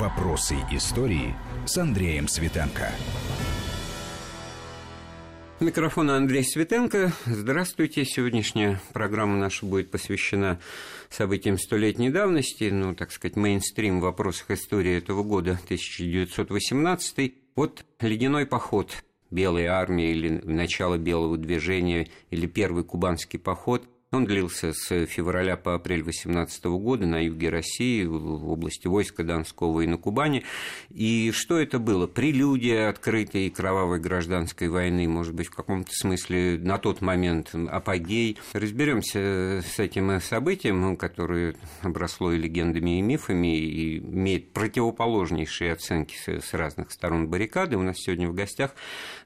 Вопросы истории с Андреем Светенко. Микрофон Андрей Светенко. Здравствуйте. Сегодняшняя программа наша будет посвящена событиям столетней давности, ну, так сказать, мейнстрим в вопросах истории этого года, 1918. Вот ледяной поход Белой армии или начало Белого движения или первый кубанский поход – он длился с февраля по апрель 18 года на юге России, в области войска Донского и на Кубани. И что это было? Прелюдия открытой кровавой гражданской войны, может быть, в каком-то смысле на тот момент апогей. Разберемся с этим событием, которое обросло и легендами, и мифами, и имеет противоположнейшие оценки с разных сторон баррикады. У нас сегодня в гостях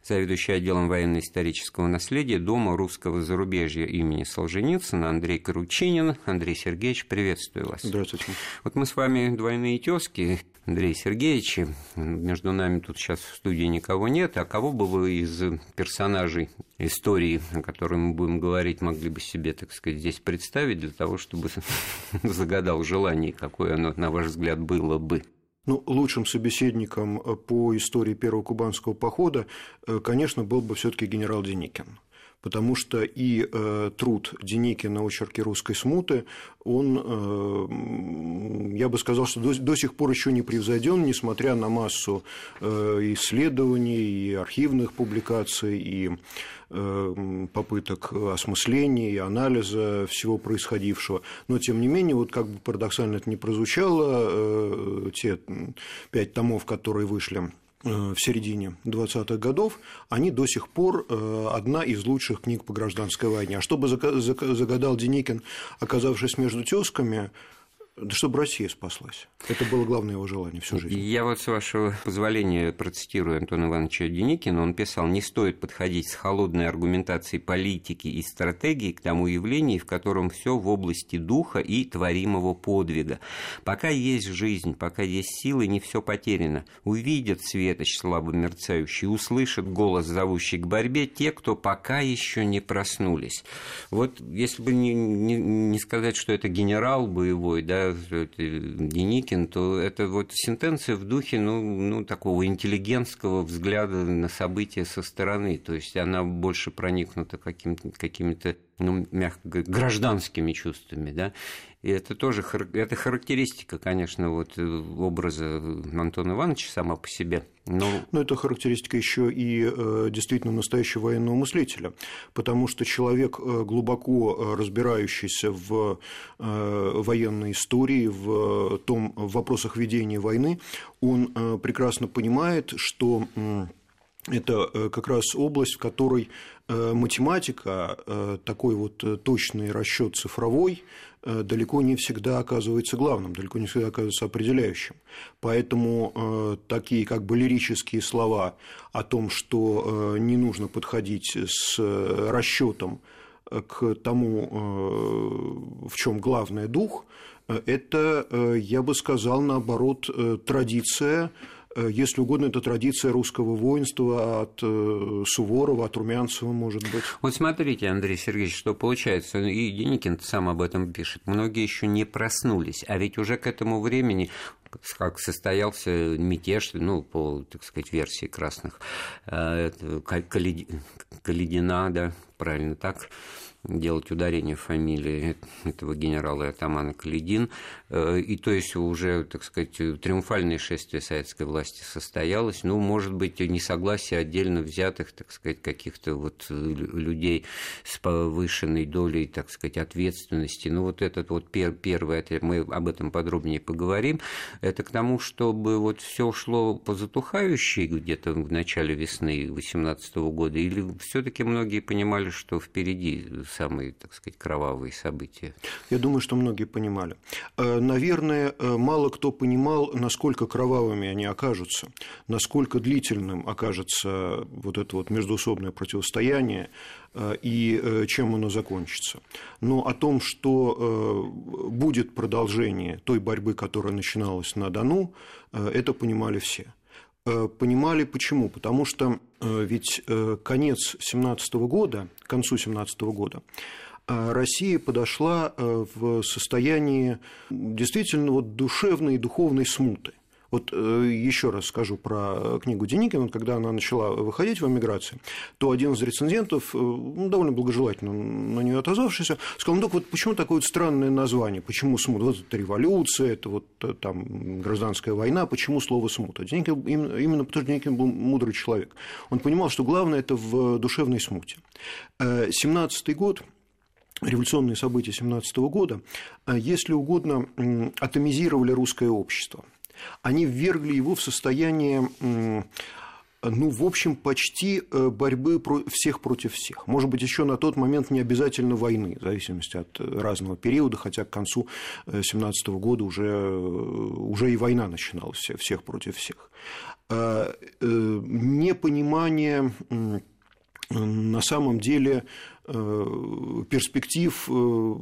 заведующий отделом военно-исторического наследия Дома русского зарубежья имени Солженицына Андрей Каручинин. Андрей Сергеевич, приветствую вас. Здравствуйте. Вот мы с вами двойные тезки, Андрей Сергеевич. Между нами тут сейчас в студии никого нет. А кого бы вы из персонажей истории, о которой мы будем говорить, могли бы себе, так сказать, здесь представить для того, чтобы загадал желание, какое оно, на ваш взгляд, было бы? Ну, лучшим собеседником э, по истории первого кубанского похода, э, конечно, был бы все-таки генерал Деникин потому что и э, труд Деникина «Очерки русской смуты», он, э, я бы сказал, что до, до сих пор еще не превзойден, несмотря на массу э, исследований и архивных публикаций, и э, попыток осмысления и анализа всего происходившего. Но, тем не менее, вот как бы парадоксально это не прозвучало, э, те пять томов, которые вышли в середине 20-х годов, они до сих пор э, одна из лучших книг по гражданской войне. А что бы загадал Деникин, оказавшись между тесками, да чтобы Россия спаслась. Это было главное его желание всю жизнь. Я вот, с вашего позволения, процитирую Антона Ивановича Деникина. Он писал, не стоит подходить с холодной аргументацией политики и стратегии к тому явлению, в котором все в области духа и творимого подвига. Пока есть жизнь, пока есть силы, не все потеряно. Увидят светоч слабо мерцающий, услышат голос, зовущий к борьбе, те, кто пока еще не проснулись. Вот если бы не, не, не сказать, что это генерал боевой, да, Деникин, то это вот сентенция в духе ну, ну, такого интеллигентского взгляда на события со стороны. То есть она больше проникнута какими-то ну, мягко гражданскими чувствами, да, и это тоже это характеристика, конечно, вот э, образа Антона Ивановича сама по себе. Но... но это характеристика еще и э, действительно настоящего военного мыслителя, потому что человек, э, глубоко разбирающийся в военной истории, в том в вопросах ведения войны, он прекрасно понимает, что это как раз область, в которой математика, такой вот точный расчет цифровой, Э, далеко не всегда оказывается главным, далеко не всегда оказывается определяющим. Поэтому э, такие как бы лирические слова о том, что э, не нужно подходить с расчетом к тому, в чем главный дух, это, я бы сказал, наоборот, традиция Э, если угодно, это традиция русского воинства от э, Суворова, от Румянцева, может быть. Вот смотрите, Андрей Сергеевич, что получается, и Деникин сам об этом пишет, многие еще не проснулись, а ведь уже к этому времени как состоялся мятеж, ну, по, так сказать, версии красных, э, Каледина, да, правильно так, делать ударение фамилии этого генерала и атамана Каледин. Э, и то есть уже, так сказать, триумфальное шествие советской власти состоялось. Ну, может быть, несогласие отдельно взятых, так сказать, каких-то вот людей с повышенной долей, так сказать, ответственности. Ну, вот этот вот пер первый ответ, мы об этом подробнее поговорим. Это к тому, чтобы вот все шло по затухающей где-то в начале весны 2018 года, или все-таки многие понимали, что впереди самые, так сказать, кровавые события? Я думаю, что многие понимали. Э, наверное, э, мало кто понимал, насколько кровавыми они окажутся, насколько длительным окажется вот это вот междуусобное противостояние э, и чем оно закончится. Но о том, что будет продолжение той борьбы, которая начиналась на Дону, это понимали все. Понимали почему? Потому что Э, ведь э, конец 17 года, к концу 17 года, э, Россия подошла в состоянии действительно вот душевной и духовной смуты. Вот еще раз скажу про книгу Деникина. Когда она начала выходить в эмиграции, то один из рецензентов, ну, довольно благожелательно на нее отозвавшийся, сказал, ну, вот почему такое вот странное название, почему смут? Вот это революция, это вот там гражданская война, почему слово смут? А Деникин, именно, потому что Деникин был мудрый человек. Он понимал, что главное это в душевной смуте. 17 год революционные события 17 года, э, если угодно, атомизировали русское общество. Они ввергли его в состояние ну, в общем, почти э, борьбы всех против всех. Может быть, еще на тот момент не обязательно войны, в зависимости от э, разного периода, хотя к концу 17 года уже, уже и война начиналась всех против всех. Непонимание на самом деле э, перспектив э,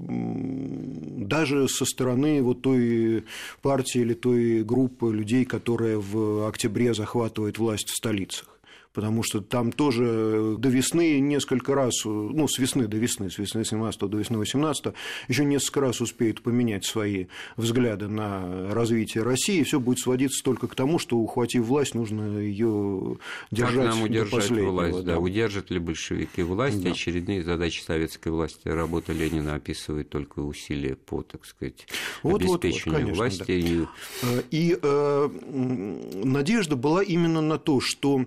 даже со стороны вот той партии или той группы людей, которая в октябре захватывает власть в столицах потому что там тоже до весны несколько раз, ну, с весны до весны, с весны 17 до весны 18 еще несколько раз успеют поменять свои взгляды на развитие России, все будет сводиться только к тому, что, ухватив власть, нужно ее держать как нам удержать власть, да. да, удержат ли большевики власть, да. очередные задачи советской власти, работа Ленина описывает только усилия по, так сказать, вот, обеспечению вот, вот, конечно, власти. Да. И, э, и э, надежда была именно на то, что Э,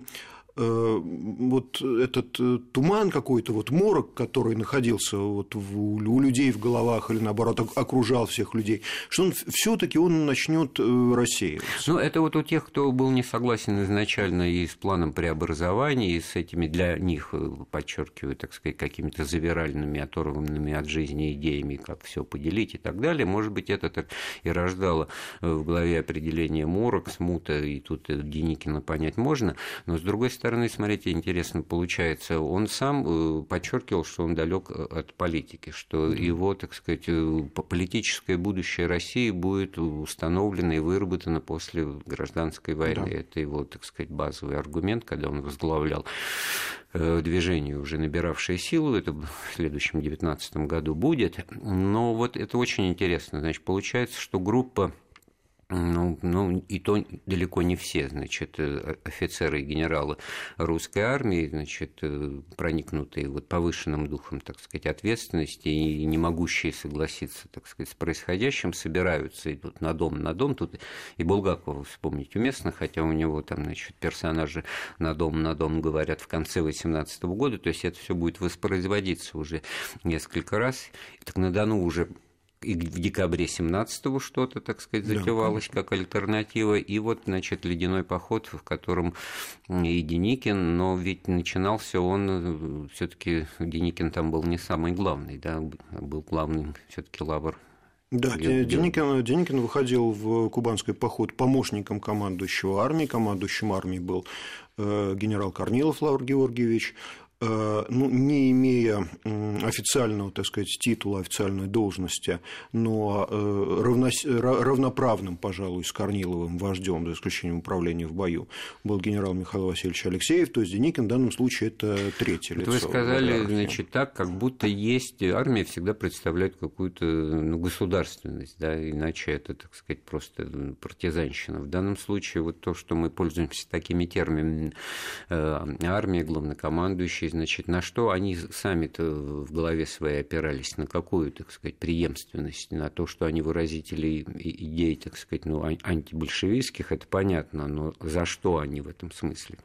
вот этот э, туман какой-то, вот морок, который находился вот у людей в головах или наоборот окружал всех людей, что он все-таки он начнет э, рассеиваться. Ну, это вот у тех, кто был не согласен изначально и с планом преобразования, и с этими для них, подчеркиваю, так сказать, какими-то завиральными, оторванными от жизни идеями, как все поделить и так далее. Может быть, это так и рождало в голове определение морок, смута, и тут Деникина понять можно, но с другой стороны, стороны, смотрите, интересно получается, он сам э, подчеркивал, что он далек э, от политики, что его, так сказать, э, политическое будущее России будет установлено и выработано после гражданской войны. Да. Это его, так сказать, базовый аргумент, когда он возглавлял движение, уже набиравшее силу, это в следующем 2019 году будет. Но вот это очень интересно. Значит, получается, что группа ну, ну, и то далеко не все, значит, э, офицеры и генералы русской армии, значит, э, проникнутые вот повышенным духом, так сказать, ответственности и не могущие согласиться, так сказать, с происходящим, собираются, идут на дом, на дом. Тут и Булгакова вспомнить уместно, хотя у него там, значит, персонажи на дом, на дом говорят в конце 18 года, то есть это все будет воспроизводиться уже несколько раз. Так на Дону уже и в декабре 17-го что-то, так сказать, затевалось да, как альтернатива, и вот, значит, ледяной поход, в котором и Деникин, но ведь начинался он, все таки Деникин там был не самый главный, да, был главным все таки Лавр да, Деникин, Деникин выходил в кубанский поход помощником командующего армии. Командующим армией был э, генерал Корнилов Лавр Георгиевич. Э, ну, не имея официального, так сказать, титула, официальной должности, но э, равно, равноправным, пожалуй, с Корниловым вождем, за исключением управления в бою, был генерал Михаил Васильевич Алексеев, то есть Деникин в данном случае это третье лицо. Вы сказали, значит, так, как будто есть армия всегда представляет какую-то ну, государственность, да, иначе это, так сказать, просто партизанщина. В данном случае вот то, что мы пользуемся такими терминами э, армия, главнокомандующий, случае, значит, на что они сами-то в голове своей опирались, на какую, так сказать, преемственность, на то, что они выразители идей, так сказать, ну, антибольшевистских, это понятно, но за что они в этом смысле?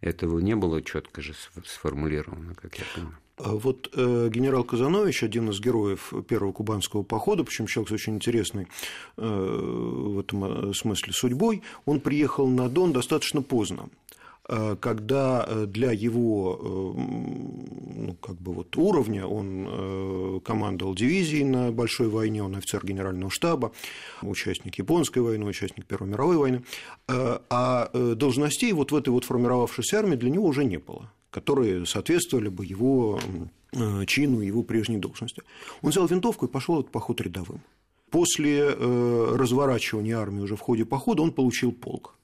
Этого не было четко же сформулировано, как я понимаю. А вот э, генерал Казанович, один из героев первого кубанского похода, причем человек с очень интересной э, в этом э, смысле судьбой, он приехал на Дон достаточно поздно. Э, когда э, для его э, ну, как бы вот уровня он командовал дивизией на большой войне, он офицер генерального штаба, участник японской войны, участник Первой мировой войны, а должностей вот в этой вот формировавшейся армии для него уже не было которые соответствовали бы его чину, его прежней должности. Он взял винтовку и пошел этот поход рядовым. После разворачивания армии уже в ходе похода он получил полк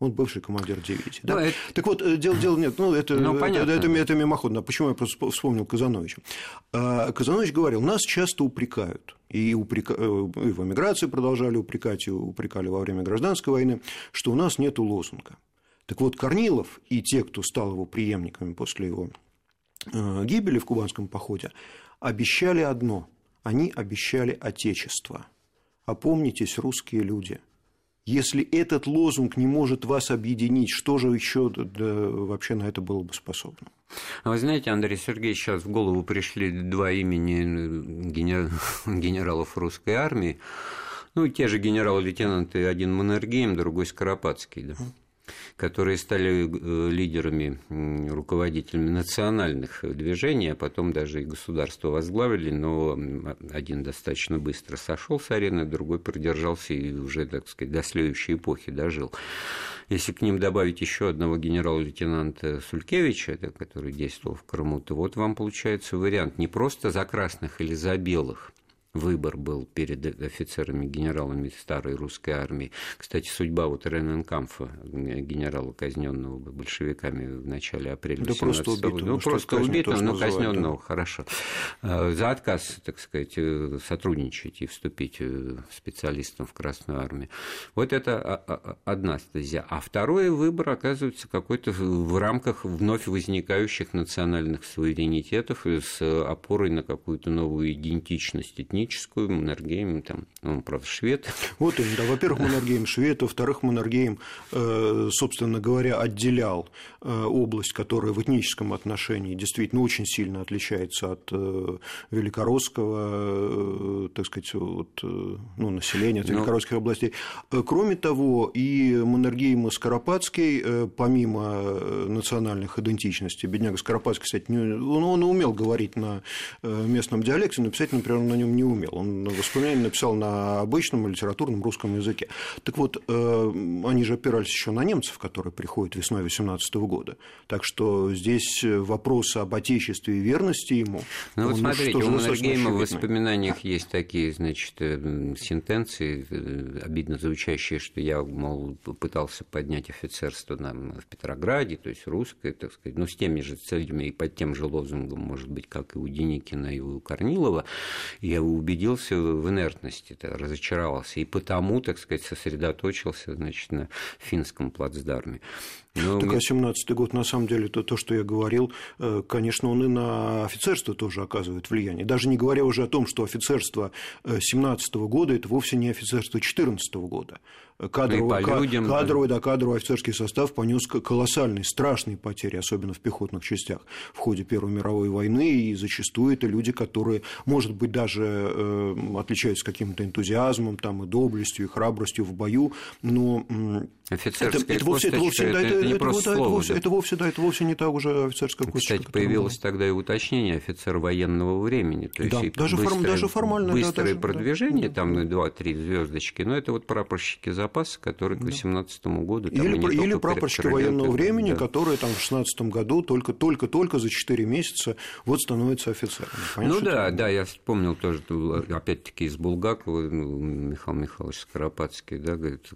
Он бывший командир дивизии. Да? это... Так вот, э, дело, дело нет, ну, это, ну, это, это, это мимоходно. Почему я просто вспомнил Казановича? А, Казанович говорил, нас часто упрекают, и, упрека... Э, и в эмиграции продолжали упрекать, и упрекали во время гражданской войны, что у нас нет лозунга. Так вот, Корнилов и те, кто стал его преемниками после его э, гибели в кубанском походе, обещали одно – они обещали Отечество. Опомнитесь, русские люди – если этот лозунг не может вас объединить, что же еще да, вообще на это было бы способно? А вы знаете, Андрей Сергеевич, сейчас в голову пришли два имени генералов русской армии. Ну, те же генерал-лейтенанты, один Маннергейм, другой Скоропадский. Да которые стали э, лидерами, руководителями национальных движений, а потом даже и государство возглавили, но один достаточно быстро сошел с арены, другой продержался и уже, так сказать, до следующей эпохи дожил. Если к ним добавить еще одного генерала-лейтенанта Сулькевича, который действовал в Крыму, то вот вам получается вариант не просто за красных или за белых, выбор был перед офицерами, генералами старой русской армии. Кстати, судьба вот Рененкамфа, генерала, казненного большевиками в начале апреля да просто убитого. Ну, просто убитого, но казненного, да. хорошо. А, за отказ, так сказать, э, сотрудничать и вступить э, специалистом в Красную армию. Вот это одна стезя. А второй выбор оказывается какой-то в рамках вновь возникающих национальных суверенитетов с опорой на какую-то новую идентичность этническую этническую, Маннергейм, там, он, правда, швед. Вот именно, да, во-первых, Маннергейм швед, во-вторых, Маннергейм, э, собственно говоря, отделял э, область, которая в этническом отношении действительно очень сильно отличается от э, великоросского, так сказать, от, ну, населения, от Но... Ну. великоросских областей. Кроме того, и Маннергейм и Скоропадский, помимо национальных идентичностей, бедняга Скоропадский, кстати, он, он умел говорить на местном диалекте, но писать, например, на нем не умел. Он воспоминания написал на обычном литературном русском языке. Так вот, э, они же опирались еще на немцев, которые приходят весной 18 года. Так что здесь вопрос об отечестве и верности ему. Ну вот смотрите, у Маннергейма в воспоминаниях есть такие, значит, э, сентенции, э, обидно звучащие, что я, мол, пытался поднять офицерство нам в Петрограде, то есть русское, так сказать, но ну, с теми же целями и под тем же лозунгом, может быть, как и у Деникина и у Корнилова. Я убедился в инертности, разочаровался, и потому, так сказать, сосредоточился значит, на финском плацдарме. Но так, а 17-й год, на самом деле, то, то, что я говорил, э, конечно, он и на офицерство тоже оказывает влияние. Даже не говоря уже о том, что офицерство 17 -го года – это вовсе не офицерство 14 -го года. Кадровый, ну людям, кадровый, да. да, кадровый офицерский состав понес колоссальные, страшные потери, особенно в пехотных частях в ходе Первой мировой войны, и зачастую это люди, которые, может быть, даже э, отличаются каким-то энтузиазмом там, и доблестью, и храбростью в бою, но Офицерская это, это вовсе, это вовсе, это, это, не это, просто это, слово. Вовсе, да. это вовсе, да, это вовсе не та уже офицерская косточка. Кстати, появилось было. тогда и уточнение офицер военного времени. То да, есть даже, быстрое, форм, даже формально. Быстрое да, продвижение, да, там на 2-3 звездочки, но это вот прапорщики запаса, которые к 18 году... Там, или или прапорщики военного времени, да. которые там в 16 году только-только-только за 4 месяца вот становятся офицерами. Понятно, ну да, да, я вспомнил тоже, опять-таки, из Булгакова, ну, Михаил Михайлович Скоропадский, да, говорит,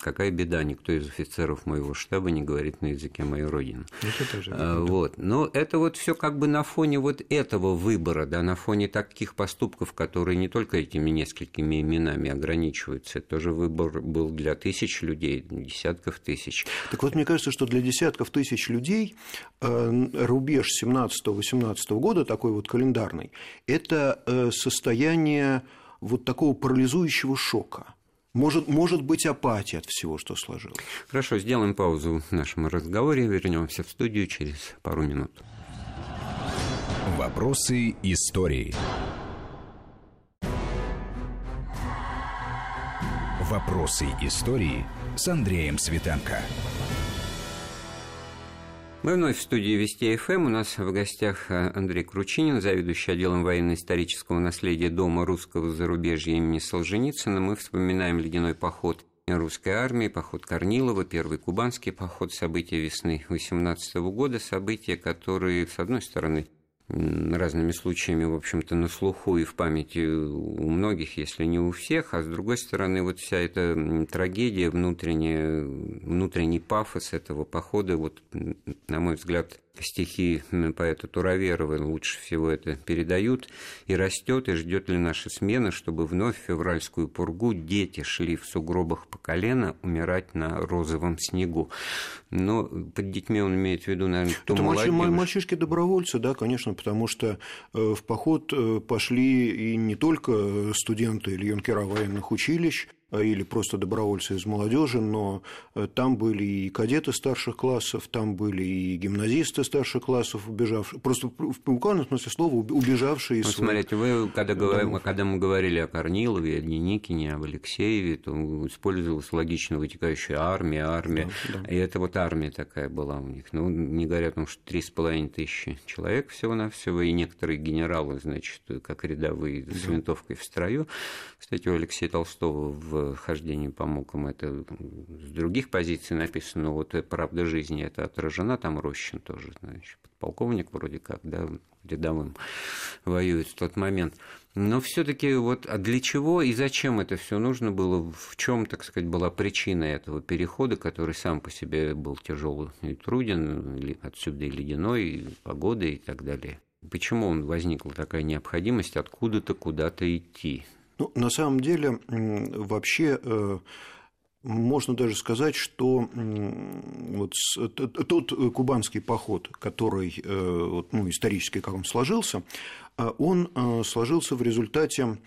какая беда, никто из офицеров моего штаба не говорит на языке моей родины. Это тоже, а, вот. Но это вот все как бы на фоне вот этого выбора, да, на фоне таких поступков, которые не только этими несколькими именами ограничиваются. Это тоже выбор был для тысяч людей, десятков тысяч. Так вот, мне кажется, что для десятков тысяч людей э, рубеж 17-18 года, такой вот календарный, это э, состояние вот такого парализующего шока – может, может быть апатия от всего, что сложилось. Хорошо, сделаем паузу в нашем разговоре, вернемся в студию через пару минут. Вопросы истории. Вопросы истории с Андреем Светенко. Мы вновь в студии Вести ФМ. У нас в гостях э, Андрей Кручинин, заведующий отделом военно-исторического наследия Дома русского зарубежья имени Солженицына. Мы вспоминаем ледяной поход русской армии, поход Корнилова, первый кубанский поход, события весны 18 года, события, которые, с одной стороны, разными случаями, в общем-то, на слуху и в памяти у многих, если не у всех, а с другой стороны, вот вся эта трагедия, внутренняя, внутренний пафос этого похода, вот, на мой взгляд, стихи поэта Тураверова лучше всего это передают, и растет, и ждет ли наша смена, чтобы вновь в февральскую пургу дети шли в сугробах по колено умирать на розовом снегу. Но под детьми он имеет в виду, наверное, ту Это молодежь. мальчишки-добровольцы, да, конечно, потому что э, в поход э, пошли и не только студенты или юнкера военных училищ, или просто добровольцы из молодежи, но э, там были и кадеты старших классов, там были и гимназисты старших классов, убежавшие, просто в буквальном смысле слова убежавшие из смотрите, вы, когда, говорим, когда мы говорили о Корнилове, о Деникине, об Алексееве, то использовалась логично вытекающая армия, армия, да, да. и это вот армия такая была у них. Ну, не говоря о том, что три с половиной тысячи человек всего-навсего, и некоторые генералы, значит, как рядовые с да. винтовкой в строю. Кстати, у Алексея Толстого в хождении по мукам, это с других позиций написано, но вот «Правда жизни» это отражена, там Рощин тоже, значит, подполковник вроде как, да, рядовым воюет в тот момент. Но все-таки вот а для чего и зачем это все нужно было? В чем, так сказать, была причина этого перехода, который сам по себе был тяжелый и труден, отсюда и ледяной, и погода и так далее? Почему он возникла такая необходимость откуда-то куда-то идти? Ну, на самом деле, вообще э, можно даже сказать, что вот тот кубанский поход, который э, ну, исторически как он сложился, э, он сложился в результате,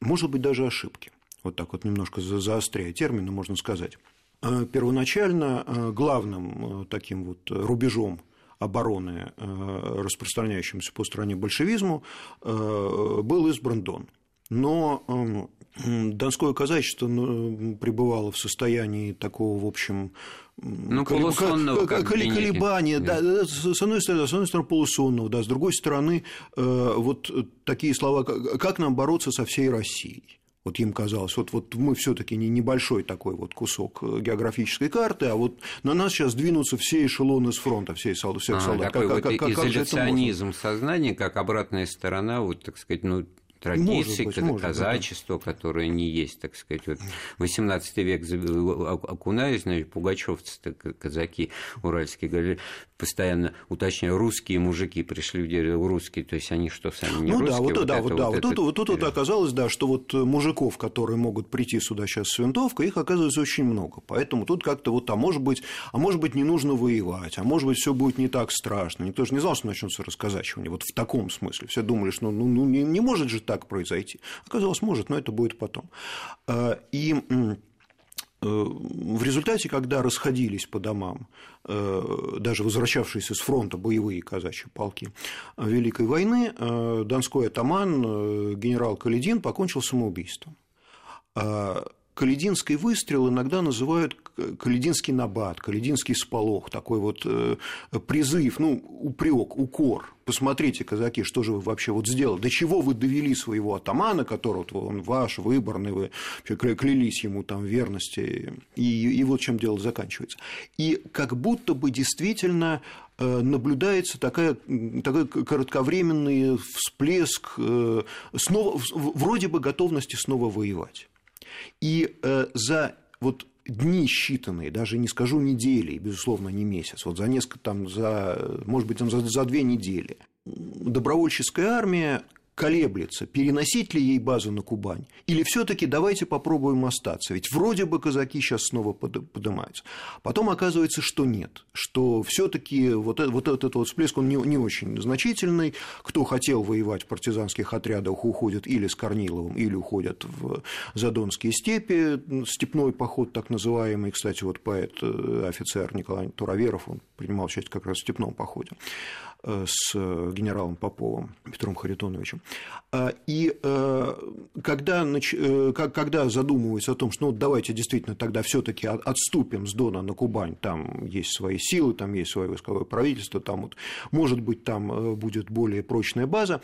может быть, даже ошибки. Вот так вот немножко заостряя термины, можно сказать. Первоначально главным таким вот рубежом обороны, распространяющимся по стране большевизму, был избран Дон – но эм, Донское казачество ну, пребывало в состоянии такого, в общем, ну, полусонного как колебания, да, да, с одной стороны, с одной стороны полусонного, да, с другой стороны, э, вот такие слова, как нам бороться со всей Россией. Вот им казалось, вот, вот мы все-таки не небольшой такой вот кусок э, географической карты, а вот на нас сейчас двинутся все эшелоны с фронта, все солдаты, всех солдат. Такой как, вот как, изоляционизм сознания, как обратная сторона, вот, так сказать, ну, традиции, быть, может, казачество, да. которое не есть, так сказать. Вот 18 век окунаюсь, значит, пугачевцы казаки уральские говорили, постоянно уточняю, русские мужики пришли в дерево, русские, то есть они что, сами не ну, русские? Да, вот, вот да, вот, да, вот, тут, вот тут вот оказалось, да, что вот мужиков, которые могут прийти сюда сейчас с винтовкой, их оказывается очень много, поэтому тут как-то вот, а может быть, а может быть, не нужно воевать, а может быть, все будет не так страшно, никто же не знал, что начнется расказачивание, вот в таком смысле, все думали, что ну, ну не, не может же так произойти. Оказалось, может, но это будет потом. А, и э, в результате, когда расходились по домам э, даже возвращавшиеся с фронта боевые казачьи полки Великой войны, э, донской атаман генерал Каледин покончил самоубийством. А, Калединский выстрел иногда называют калединский набат, калединский сполох, такой вот э, призыв, ну, упрек, укор. Посмотрите, казаки, что же вы вообще вот сделали, до чего вы довели своего атамана, которого он ваш, выборный, вы клялись ему там верности, и, и вот чем дело заканчивается. И как будто бы действительно э, наблюдается такая, такой кратковременный всплеск э, снова, вроде бы готовности снова воевать. И за вот дни считанные, даже не скажу недели, безусловно, не месяц, вот за несколько, там, за, может быть, там, за, за две недели. Добровольческая армия колеблется, переносить ли ей базу на Кубань, или все-таки давайте попробуем остаться. Ведь вроде бы казаки сейчас снова поднимаются. Потом оказывается, что нет, что все-таки вот, этот вот всплеск, он не, очень значительный. Кто хотел воевать в партизанских отрядах, уходят или с Корниловым, или уходят в Задонские степи, степной поход так называемый. Кстати, вот поэт, э, офицер Николай Тураверов, он принимал участие как раз в степном походе. Э, с э, генералом Поповым Петром Харитоновичем. А, и э, когда, когда задумываются о том, что ну, давайте действительно тогда все таки отступим с Дона на Кубань, там есть свои силы, там есть свое войсковое правительство, там вот, может быть, там будет более прочная база,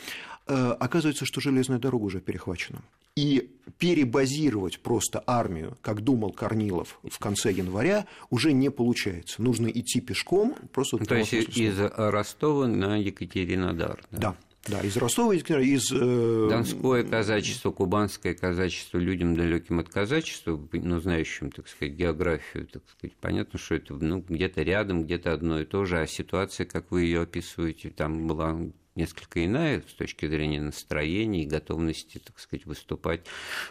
оказывается, что железная дорога уже перехвачена. И перебазировать просто армию, как думал Корнилов в конце января, уже не получается. Нужно идти пешком. Просто То есть из Ростова на Екатеринодар. Да. да. Да, из Ростова, из... Э... Донское казачество, кубанское казачество, людям далеким от казачества, но знающим, так сказать, географию, так сказать, понятно, что это ну, где-то рядом, где-то одно и то же, а ситуация, как вы ее описываете, там была несколько иная с точки зрения настроения и готовности, так сказать, выступать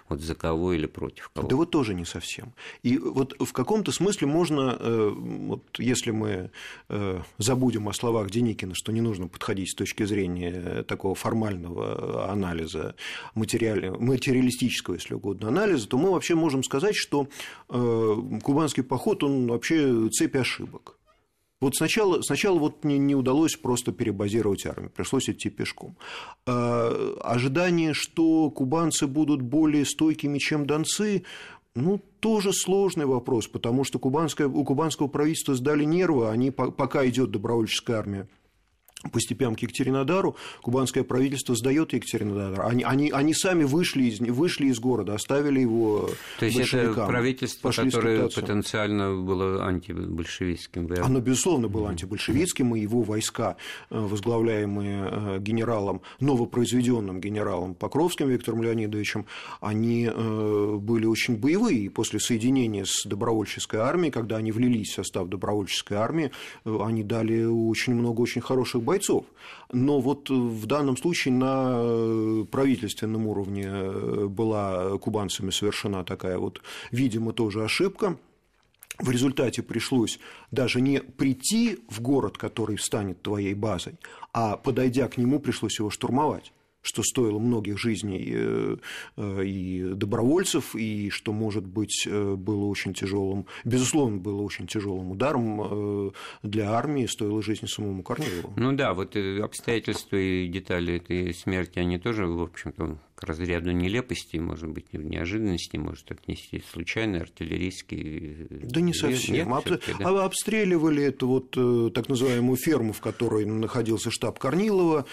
вот за кого или против кого. Да вот тоже не совсем. И вот в каком-то смысле можно, э, вот если мы э, забудем о словах Деникина, что не нужно подходить с точки зрения такого формального анализа, материалистического, если угодно, анализа, то мы вообще можем сказать, что э, кубанский поход, он вообще цепь ошибок. Вот сначала, сначала вот не, не удалось просто перебазировать армию, пришлось идти пешком. А, ожидание, что кубанцы будут более стойкими, чем донцы, ну, тоже сложный вопрос, потому что кубанское, у кубанского правительства сдали нервы, они, пока идет добровольческая армия по степям к Екатеринодару, кубанское правительство сдает Екатеринодар. Они, они, они сами вышли из, вышли из города, оставили его То есть это правительство, которое потенциально было антибольшевистским? Да? Оно, безусловно, было антибольшевистским, и его войска, э, возглавляемые э, генералом, новопроизведенным генералом Покровским Виктором Леонидовичем, они э, были очень боевые, и после соединения с добровольческой армией, когда они влились в состав добровольческой армии, они дали очень много очень хороших боев бойцов. Но вот в данном случае на э, правительственном уровне э, была кубанцами совершена такая вот, видимо, тоже ошибка. В результате пришлось даже не прийти в город, который станет твоей базой, а подойдя к нему, пришлось его штурмовать что стоило многих жизней э, э, и добровольцев, и что, может быть, э, было очень тяжелым, безусловно, было очень тяжелым ударом для армии, стоило жизни самому Корнилову. Ну да, вот обстоятельства и детали этой смерти, они тоже, в общем-то, к разряду нелепости, может быть, неожиданности, может отнести случайно артиллерийский... Да не совсем. Нет, Об... да? Обстреливали эту вот так называемую ферму, в которой находился штаб Корнилова.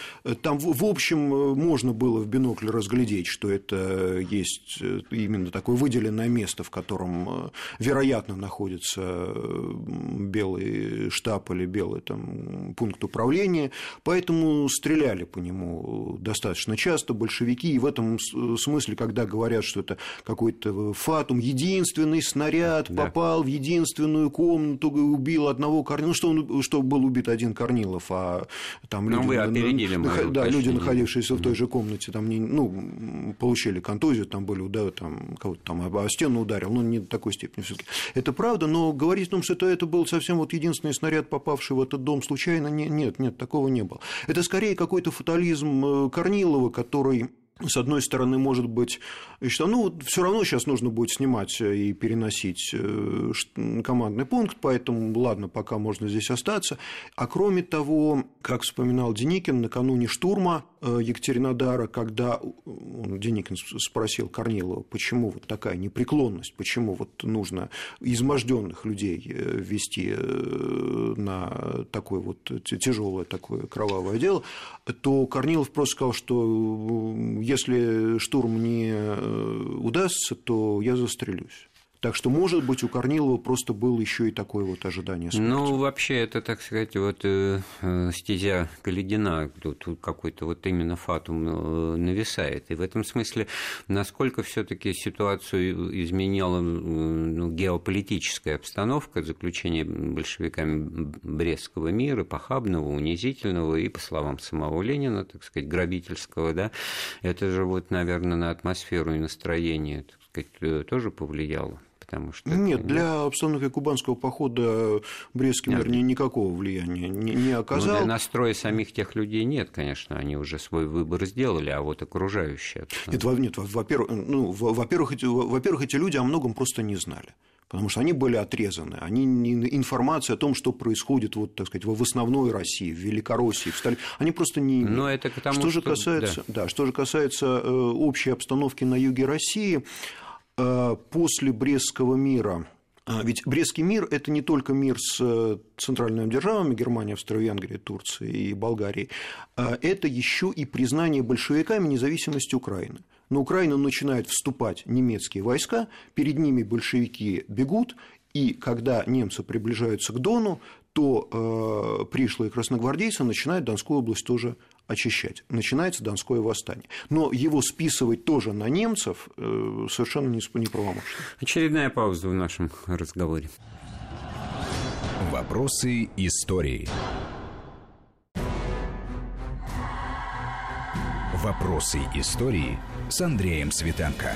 Там, в общем, можно было в бинокль разглядеть, что это есть э, именно такое выделенное место, в котором, э, вероятно, находится э, белый штаб или белый там, пункт управления, поэтому стреляли по нему достаточно часто большевики, и в этом смысле, когда говорят, что это какой-то фатум, единственный снаряд да. попал в единственную комнату, убил одного Корнилова, ну, что, он, что был убит один Корнилов, а там люди, вы опередили да, люди, находившиеся в той же комнате, там, не, ну, получили контузию, там были удары, там, кого-то там о стену ударил, ну, не до такой степени все таки Это правда, но говорить о том, что это, это был совсем вот единственный снаряд, попавший в этот дом случайно, не, нет, нет, такого не было. Это скорее какой-то фатализм э, Корнилова, который с одной стороны, может быть, что ну, все равно сейчас нужно будет снимать и переносить э, командный пункт, поэтому, ладно, пока можно здесь остаться. А кроме того, как вспоминал Деникин, накануне штурма э, Екатеринодара, когда Деникин спросил Корнилова, почему вот такая непреклонность, почему вот нужно изможденных людей э, ввести на такое вот тяжелое такое кровавое дело, то Корнилов просто сказал, что если штурм не э, удастся, то я застрелюсь. Так что, может быть, у Корнилова просто было еще и такое вот ожидание смерти. Ну, вообще, это, так сказать, вот э, э стезя Каледина, тут, какой-то вот именно фатум э, нависает. И в этом смысле, насколько все таки ситуацию изменила ну, геополитическая обстановка, заключение большевиками Брестского мира, похабного, унизительного, и, по словам самого Ленина, так сказать, грабительского, да, это же вот, наверное, на атмосферу и настроение, так сказать, э, тоже повлияло потому что... Нет, для обстановки кубанского похода Брестский мир никакого влияния не, не оказал. Ну, для настроя самих тех людей нет, конечно, они уже свой выбор сделали, а вот окружающие... Нет, нет во-первых, ну, во-первых, эти, во-первых, эти люди о многом просто не знали потому что они были отрезаны. Они информация о том, что происходит, вот, так сказать, в основной России, в Великороссии, в Стали... они просто не Но это к тому, что, же касается, да. Да, что же касается э, общей обстановки на юге России, после Брестского мира А, ведь Брестский мир – это не только мир с э, центральными державами Германии, Австро-Венгрии, Турции и Болгарии, а это еще и признание большевиками независимости Украины. На Украину начинают вступать немецкие войска, перед ними большевики бегут, и когда немцы приближаются к Дону, то э, пришлые красногвардейцы начинают Донскую область тоже очищать. Начинается Донское восстание. Но его списывать тоже на немцев э, совершенно неправомочно. Очередная пауза в нашем разговоре. Вопросы истории. Вопросы истории с Андреем Светенко.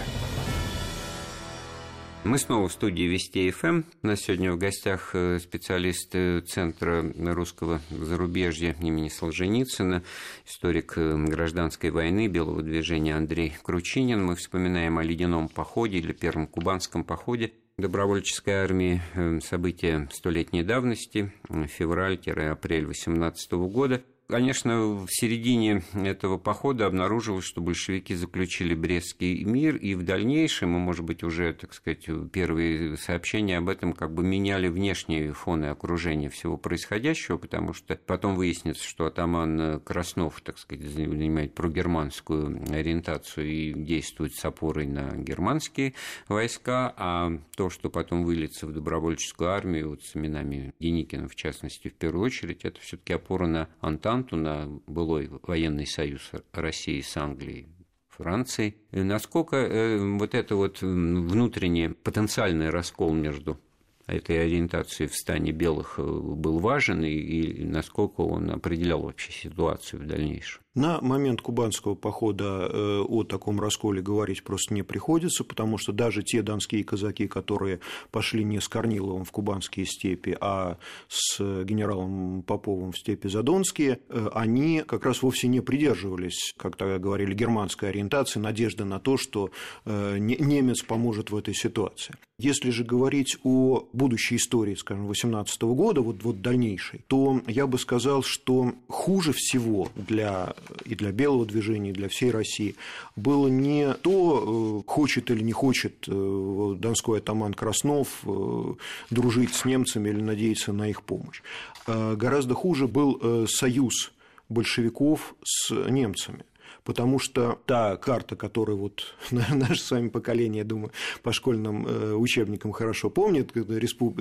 Мы снова в студии Вести ФМ. У нас сегодня в гостях э, специалист э, Центра русского зарубежья имени Солженицына, историк э, гражданской войны, белого движения Андрей Кручинин. Мы вспоминаем о ледяном походе или первом кубанском походе добровольческой армии, события столетней давности, февраль-апрель 18 года – Конечно, в середине этого похода обнаружилось, что большевики заключили Брестский мир, и в дальнейшем, и, может быть, уже, так сказать, первые сообщения об этом как бы меняли внешние фоны окружения всего происходящего, потому что потом выяснится, что атаман Краснов, так сказать, занимает прогерманскую ориентацию и действует с опорой на германские войска, а то, что потом выльется в добровольческую армию, вот с именами Деникина, в частности, в первую очередь, это все таки опора на Антан Антанту, на былой военный союз России с Англией, Францией. Насколько э, вот это вот внутренний потенциальный раскол между этой ориентацией в стане белых э, был важен и насколько он определял вообще ситуацию в дальнейшем? На момент кубанского похода э, о таком расколе говорить просто не приходится, потому что даже те донские казаки, которые пошли не с Корниловым в кубанские степи, а с генералом Поповым в степи Задонские, э, они как раз вовсе не придерживались, как тогда говорили, германской ориентации, надежды на то, что э, немец поможет в этой ситуации. Если же говорить о будущей истории, скажем, 18 года, вот, вот дальнейшей, то я бы сказал, что хуже всего для и для белого движения, и для всей России, было не то, э, хочет или не хочет э, донской атаман Краснов э, дружить с немцами или надеяться на их помощь. Гораздо хуже был союз большевиков с немцами потому что та карта, которую вот наше с вами поколение, я думаю, по школьным э, учебникам хорошо помнит,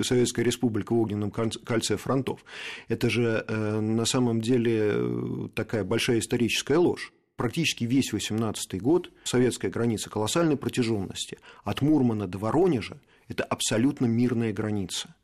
Советская Республика в огненном кольце фронтов, это же э, на самом деле э, такая большая историческая ложь. Практически весь 18 год советская граница колоссальной протяженности. От Мурмана до Воронежа – это абсолютно мирная граница.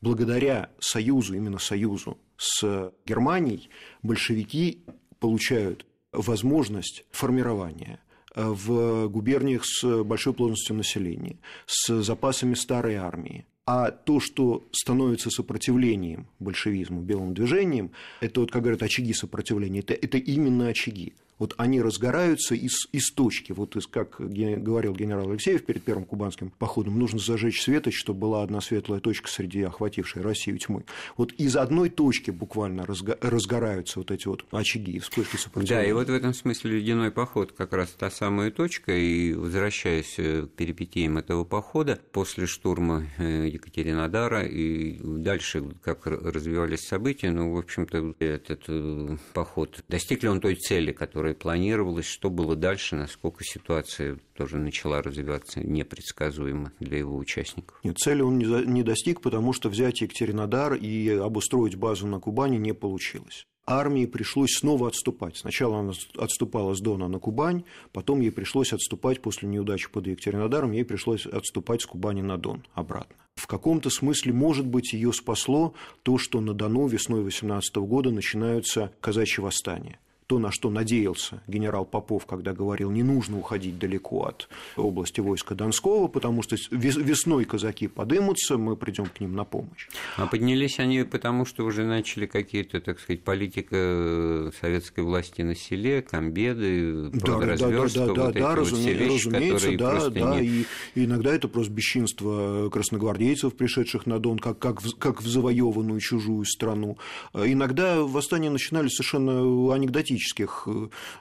Благодаря союзу, именно союзу с Германией, большевики получают возможность формирования э, в губерниях с большой плотностью населения, с запасами старой армии. А то, что становится сопротивлением большевизму, белым движением, это, вот, как говорят, очаги сопротивления, это, это именно очаги вот они разгораются из, из точки. Вот из, как говорил генерал Алексеев перед первым кубанским походом, нужно зажечь светоч, чтобы была одна светлая точка среди охватившей Россию тьмы. Вот из одной точки буквально разгораются вот эти вот очаги и вспышки сопротивления. Да, и вот в этом смысле ледяной поход как раз та самая точка, и возвращаясь э, к перипетиям этого похода, после штурма э, Екатеринодара и дальше, как развивались события, ну, в общем-то, этот э, поход, достиг ли он той цели, которая которое планировалось, что было дальше, насколько ситуация тоже начала развиваться непредсказуемо для его участников. Нет, цели он не достиг, потому что взять Екатеринодар и обустроить базу на Кубани не получилось армии пришлось снова отступать. Сначала она отступала с Дона на Кубань, потом ей пришлось отступать после неудачи под Екатеринодаром, ей пришлось отступать с Кубани на Дон обратно. В каком-то смысле, может быть, ее спасло то, что на Дону весной 18 года начинаются казачьи восстания – то, на что надеялся генерал Попов, когда говорил, не нужно уходить далеко от области войска Донского, потому что весной казаки подымутся, мы придем к ним на помощь. А поднялись они потому, что уже начали какие-то, так сказать, политика э, советской власти на селе, комбеды, да, да, да, да, да, да, разуме, вещи, разумеется, да, да, не... и, и иногда это просто бесчинство красногвардейцев, пришедших на Дон, как, как, в, как в завоеванную чужую страну. Иногда восстания начинались совершенно анекдотически трагических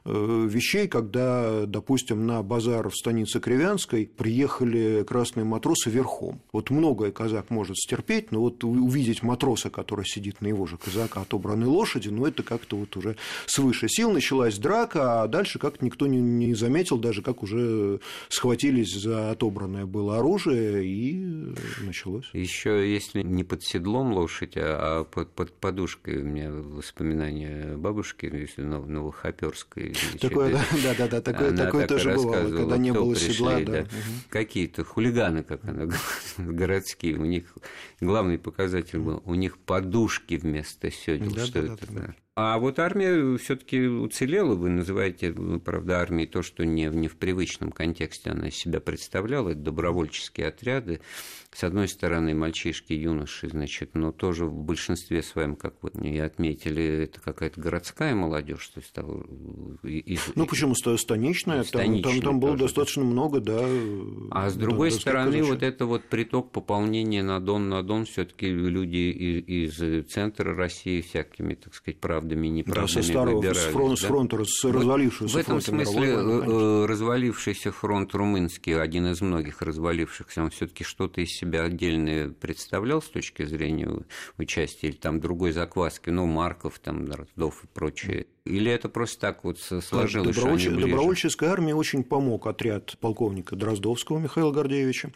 вещей, когда, допустим, на базар в станице Кривянской приехали красные матросы верхом. Вот многое казак может стерпеть, но вот увидеть матроса, который сидит на его же казака отобранной лошади, ну, это как-то вот уже свыше сил началась драка, а дальше как-то никто не, заметил даже, как уже схватились за отобранное было оружие, и началось. Еще если не под седлом лошадь, а под, под подушкой, у меня воспоминания бабушки, если Новохоперской. Такое, да, да, да, да, такое, такое тоже бывало, когда не было пришли, седла. Да. Да. Угу. Какие-то хулиганы, как она городские, у них главный показатель был, у них подушки вместо седел. Да, что да, это? Да, да. А вот армия все-таки уцелела, вы называете, правда, армией то, что не, не в привычном контексте она себя представляла, это добровольческие отряды, с одной стороны, мальчишки, юноши, значит, но тоже в большинстве своем, как вы и отметили, это какая-то городская молодежь, то есть там, из, ну почему станичная, там, там, там было тоже, достаточно да. много, да. А с другой да, стороны, вот это вот приток пополнения на Дон на Дон, все-таки люди из, из центра России всякими, так сказать, правдами, неправдами да, со старого, выбирались, с, фронт, да? с фронта, с развалившегося В этом смысле мировой, э, развалившийся фронт румынский, один из многих развалившихся, он все-таки что-то из себя отдельно представлял с точки зрения участия или там другой закваски, ну, Марков, там, Дроздов и прочее? Или это просто так вот сложилось, Добровольче... что они? Добровольческой армии очень помог отряд полковника Дроздовского Михаила Гордеевича.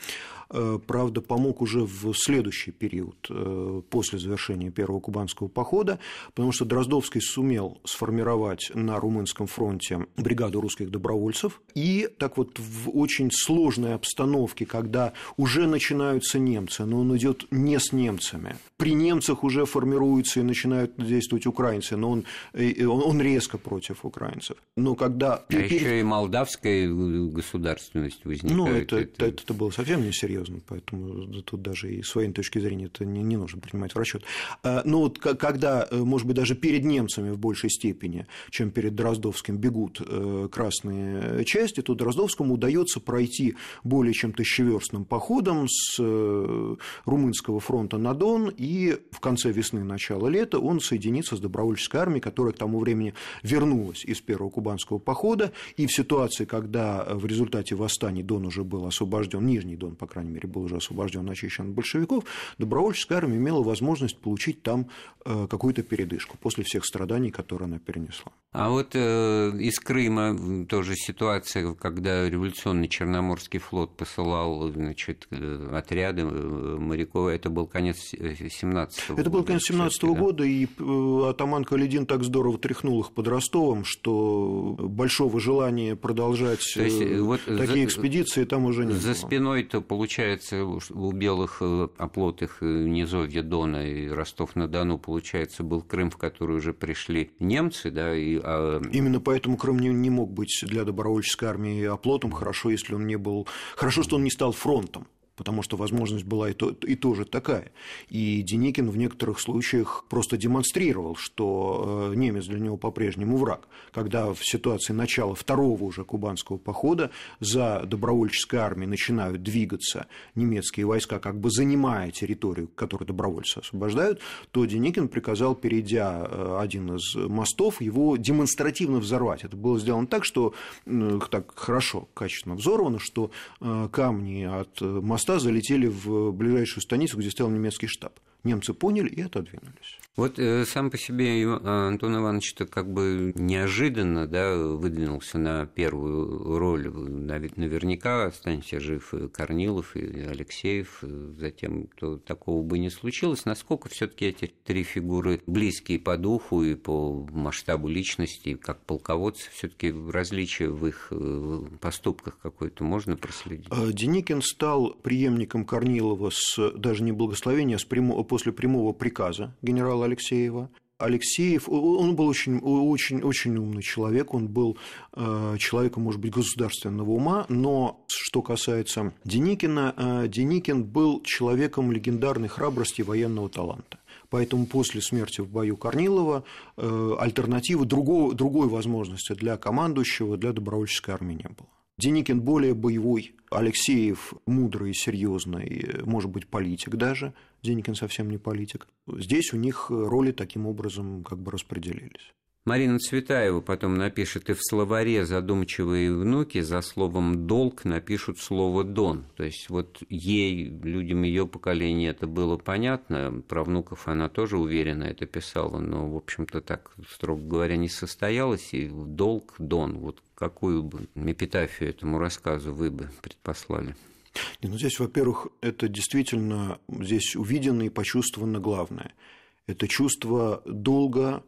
Э, правда, помог уже в следующий период, э, после завершения первого кубанского похода, потому что Дроздовский сумел сформировать на Румынском фронте бригаду русских добровольцев. И так вот в очень сложной обстановке, когда уже начинаются немцы, но он идет не с немцами. При немцах уже формируются и начинают действовать украинцы, но он, э, он, он резко против украинцев. Но когда... А перед... еще и молдавская государственность возникает. Ну, это, это... это, это было совсем несерьезно, поэтому тут даже и с военной точки зрения это не, не нужно принимать в расчет. А, но вот когда, э, может быть, даже перед немцами в большей степени, чем перед Дроздовским, бегут э, красные части, то Дроздовскому удается пройти более чем тысячеверстным походом с э, румынского фронта на Дон, и в конце весны, начала лета он соединится с добровольческой армией, которая к тому времени времени вернулась из первого кубанского похода, и в ситуации, когда в результате восстаний Дон уже был освобожден, Нижний Дон, по крайней мере, был уже освобожден, очищен от большевиков, добровольческая армия имела возможность получить там э, какую-то передышку после всех страданий, которые она перенесла. А вот э, из Крыма тоже ситуация, когда революционный Черноморский флот посылал значит, э, отряды э, моряков, это был конец 17 -го Это был конец 17 -го года, и атаман Каледин так здорово тряхнул их под Ростовом, что большого желания продолжать есть, э, вот такие за, экспедиции там уже нет. За спиной-то, получается, у белых э, оплотых э, низовья Дона и Ростов-на-Дону, получается, был Крым, в который уже пришли немцы, да, и... А... Именно поэтому Крым не, не мог быть для добровольческой армии оплотом, хорошо, если он не был... Хорошо, что он не стал фронтом потому что возможность была и, то, и тоже такая. И Деникин в некоторых случаях просто демонстрировал, что э, немец для него по-прежнему враг. Когда в ситуации начала второго уже кубанского похода за добровольческой армией начинают двигаться немецкие войска, как бы занимая территорию, которую добровольцы освобождают, то Деникин приказал, перейдя э, один из мостов, его демонстративно взорвать. Это было сделано так, что так хорошо, качественно взорвано, что э, камни от моста моста залетели в ближайшую станицу, где стоял немецкий штаб. Немцы поняли и отодвинулись. Вот э, сам по себе Антон Иванович-то как бы неожиданно да, выдвинулся на первую роль. Наверняка останется жив и Корнилов, и Алексеев. Затем то такого бы не случилось. Насколько все таки эти три фигуры близкие по духу и по масштабу личности, как полководцы, все таки различия в их э, поступках какое-то можно проследить? Э, Деникин стал преемником Корнилова с даже не благословения, а с прямо, после прямого приказа генерала Алексеева. Алексеев, он был очень, очень, очень умный человек, он был э, человеком, может быть, государственного ума, но что касается Деникина, э, Деникин был человеком легендарной храбрости и военного таланта. Поэтому после смерти в бою Корнилова э, альтернативы другой, другой возможности для командующего, для добровольческой армии не было. Деникин более боевой, Алексеев мудрый, серьезный, может быть, политик даже, Деникин совсем не политик. Здесь у них роли таким образом как бы распределились. Марина Цветаева потом напишет, и в словаре задумчивые внуки за словом «долг» напишут слово «дон». То есть вот ей, людям ее поколения это было понятно, про внуков она тоже уверенно это писала, но, в общем-то, так, строго говоря, не состоялось, и «долг», «дон». Вот какую бы эпитафию этому рассказу вы бы предпослали? Не, ну здесь, во-первых, это действительно здесь увидено и почувствовано главное. Это чувство долга,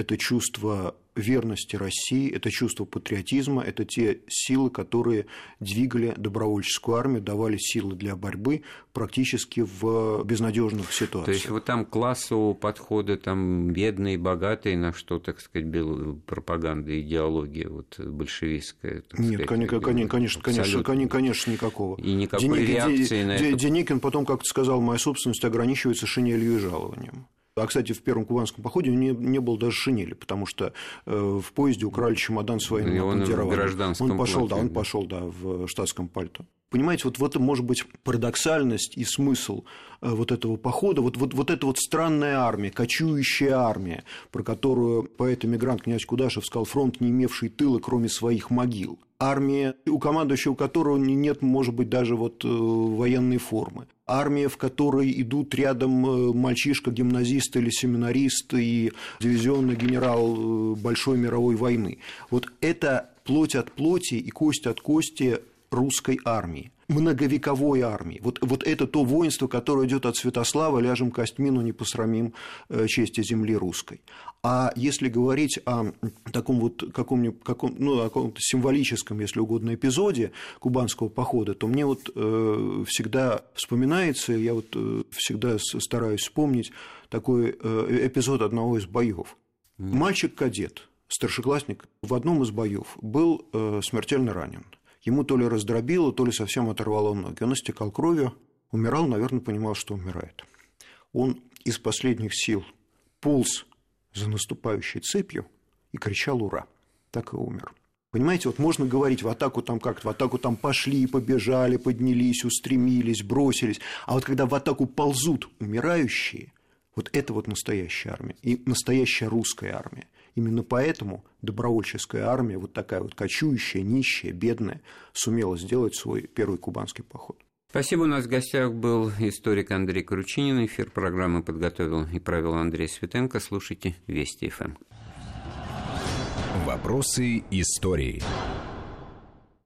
это чувство верности России, это чувство патриотизма, это те силы, которые двигали добровольческую армию, давали силы для борьбы практически в безнадежных ситуациях. То есть вот там классового подхода, там бедные, богатые, на что, так сказать, была пропаганда, идеология вот большевистская? Нет, сказать, конечно, конечно, конечно, конечно, никакого. И никакой Деникин, реакции на это? Деникин потом как-то сказал, моя собственность ограничивается шинелью и жалованием. А, кстати, в первом кубанском походе не, не было даже шинели, потому что э, в поезде украли чемодан с военным обмундированием. Он пошел, да, он пошел, да, в штатском пальто. Понимаете, вот в этом может быть парадоксальность и смысл э, вот этого похода, вот, вот, вот эта вот странная армия, кочующая армия, про которую поэт-эмигрант князь Кудашев сказал, фронт, не имевший тыла, кроме своих могил. Армия, у командующего которого нет, может быть, даже вот э, военной формы. Армия, в которой идут рядом э, мальчишка, гимназист или семинарист и дивизионный генерал Большой мировой войны. Вот это плоть от плоти и кость от кости русской армии, многовековой армии. Вот, вот это то воинство, которое идет от Святослава, ляжем костьми, но не посрамим э, чести земли русской. А если говорить о таком вот каком, каком ну, о каком-то символическом, если угодно, эпизоде кубанского похода, то мне вот э, всегда вспоминается, я вот э, всегда стараюсь вспомнить такой э, эпизод одного из боев. Мальчик-кадет, старшеклассник, в одном из боев был э, смертельно ранен. Ему то ли раздробило, то ли совсем оторвало ноги. Он истекал кровью, умирал, наверное, понимал, что умирает. Он из последних сил полз за наступающей цепью и кричал «Ура!». Так и умер. Понимаете, вот можно говорить в атаку там как-то, в атаку там пошли, побежали, поднялись, устремились, бросились. А вот когда в атаку ползут умирающие, вот это вот настоящая армия. И настоящая русская армия. Именно поэтому добровольческая армия, вот такая вот кочующая, нищая, бедная, сумела сделать свой первый кубанский поход. Спасибо. У нас в гостях был историк Андрей Кручинин. Эфир программы подготовил и провел Андрей Светенко. Слушайте Вести ФМ. Вопросы истории.